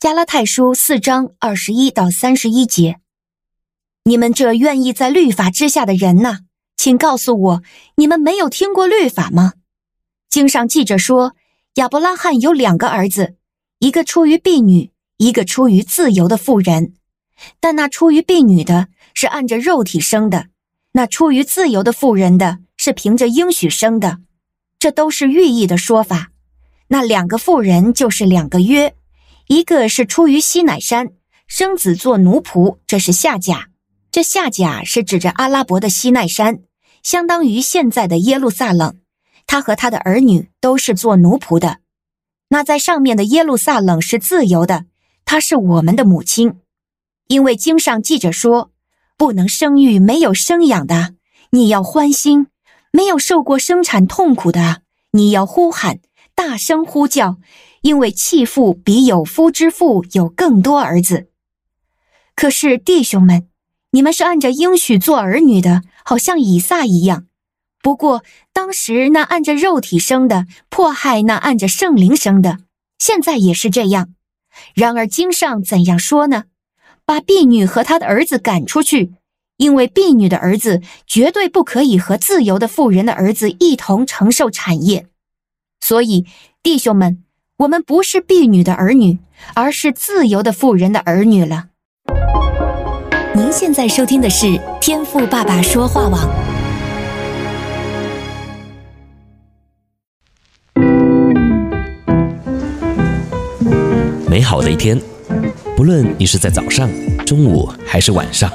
加拉太书四章二十一到三十一节，你们这愿意在律法之下的人呐，请告诉我，你们没有听过律法吗？经上记着说，亚伯拉罕有两个儿子，一个出于婢女，一个出于自由的妇人。但那出于婢女的是按着肉体生的，那出于自由的妇人的是凭着应许生的。这都是寓意的说法。那两个妇人就是两个约。一个是出于西乃山，生子做奴仆，这是下甲。这下甲是指着阿拉伯的西奈山，相当于现在的耶路撒冷。他和他的儿女都是做奴仆的。那在上面的耶路撒冷是自由的，她是我们的母亲。因为经上记着说，不能生育没有生养的，你要欢欣；没有受过生产痛苦的，你要呼喊，大声呼叫。因为弃妇比有夫之妇有更多儿子。可是弟兄们，你们是按着应许做儿女的，好像以撒一样。不过当时那按着肉体生的迫害那按着圣灵生的，现在也是这样。然而经上怎样说呢？把婢女和她的儿子赶出去，因为婢女的儿子绝对不可以和自由的妇人的儿子一同承受产业。所以弟兄们。我们不是婢女的儿女，而是自由的妇人的儿女了。您现在收听的是天赋爸爸说话网。美好的一天，不论你是在早上、中午还是晚上，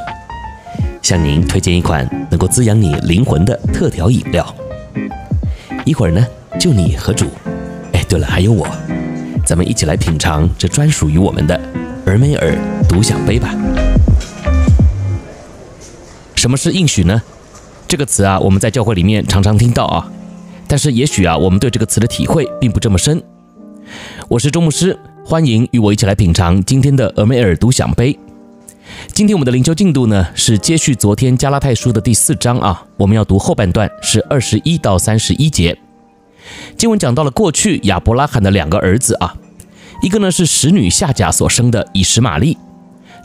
向您推荐一款能够滋养你灵魂的特调饮料。一会儿呢，就你和主。哎对了，还有我，咱们一起来品尝这专属于我们的俄梅尔独享杯吧。什么是应许呢？这个词啊，我们在教会里面常常听到啊，但是也许啊，我们对这个词的体会并不这么深。我是周牧师，欢迎与我一起来品尝今天的俄梅尔独享杯。今天我们的灵修进度呢，是接续昨天加拉太书的第四章啊，我们要读后半段，是二十一到三十一节。经文讲到了过去亚伯拉罕的两个儿子啊，一个呢是使女夏甲所生的以实玛利，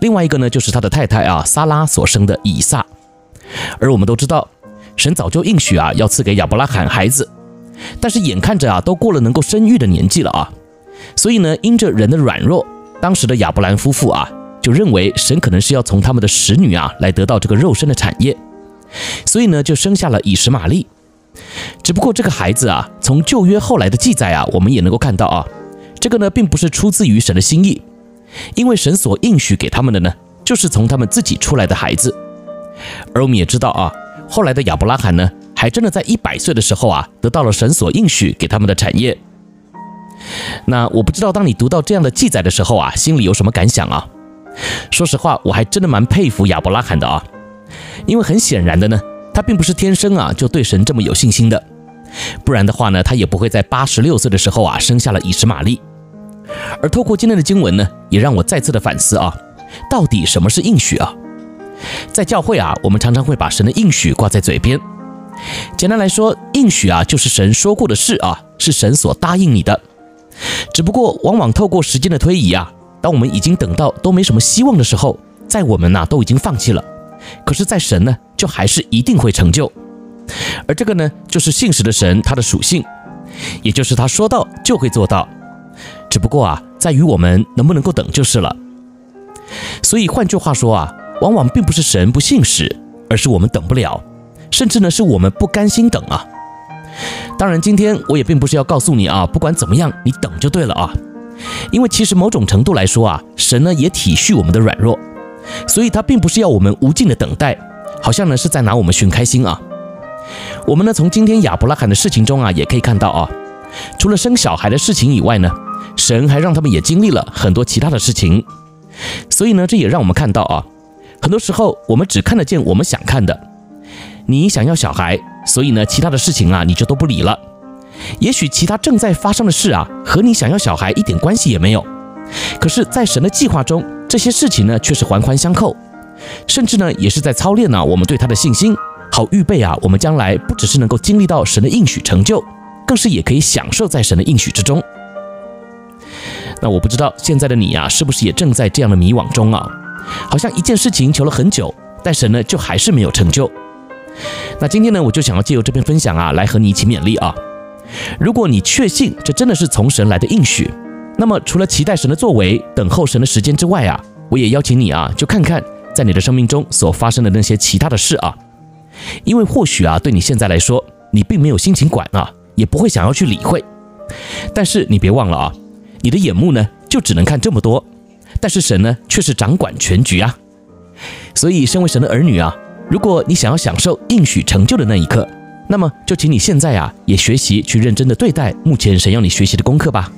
另外一个呢就是他的太太啊撒拉所生的以撒。而我们都知道，神早就应许啊要赐给亚伯拉罕孩子，但是眼看着啊都过了能够生育的年纪了啊，所以呢因着人的软弱，当时的亚伯兰夫妇啊就认为神可能是要从他们的使女啊来得到这个肉身的产业，所以呢就生下了以实玛利。只不过这个孩子啊，从旧约后来的记载啊，我们也能够看到啊，这个呢并不是出自于神的心意，因为神所应许给他们的呢，就是从他们自己出来的孩子。而我们也知道啊，后来的亚伯拉罕呢，还真的在一百岁的时候啊，得到了神所应许给他们的产业。那我不知道当你读到这样的记载的时候啊，心里有什么感想啊？说实话，我还真的蛮佩服亚伯拉罕的啊，因为很显然的呢。他并不是天生啊就对神这么有信心的，不然的话呢，他也不会在八十六岁的时候啊生下了以实玛利。而透过今天的经文呢，也让我再次的反思啊，到底什么是应许啊？在教会啊，我们常常会把神的应许挂在嘴边。简单来说，应许啊就是神说过的事啊，是神所答应你的。只不过往往透过时间的推移啊，当我们已经等到都没什么希望的时候，在我们呐都已经放弃了。可是，在神呢，就还是一定会成就，而这个呢，就是信实的神他的属性，也就是他说到就会做到，只不过啊，在于我们能不能够等就是了。所以换句话说啊，往往并不是神不信使，而是我们等不了，甚至呢，是我们不甘心等啊。当然，今天我也并不是要告诉你啊，不管怎么样，你等就对了啊，因为其实某种程度来说啊，神呢也体恤我们的软弱。所以，他并不是要我们无尽的等待，好像呢是在拿我们寻开心啊。我们呢从今天亚伯拉罕的事情中啊，也可以看到啊，除了生小孩的事情以外呢，神还让他们也经历了很多其他的事情。所以呢，这也让我们看到啊，很多时候我们只看得见我们想看的。你想要小孩，所以呢，其他的事情啊，你就都不理了。也许其他正在发生的事啊，和你想要小孩一点关系也没有。可是，在神的计划中，这些事情呢，却是环环相扣，甚至呢，也是在操练呢、我们对他的信心，好预备啊，我们将来不只是能够经历到神的应许成就，更是也可以享受在神的应许之中。那我不知道现在的你啊，是不是也正在这样的迷惘中啊？好像一件事情求了很久，但神呢，就还是没有成就。那今天呢，我就想要借由这篇分享啊，来和你一起勉励啊。如果你确信这真的是从神来的应许，那么除了期待神的作为、等候神的时间之外啊，我也邀请你啊，就看看在你的生命中所发生的那些其他的事啊。因为或许啊，对你现在来说，你并没有心情管啊，也不会想要去理会。但是你别忘了啊，你的眼目呢，就只能看这么多，但是神呢，却是掌管全局啊。所以，身为神的儿女啊，如果你想要享受应许成就的那一刻，那么就请你现在啊，也学习去认真的对待目前神要你学习的功课吧。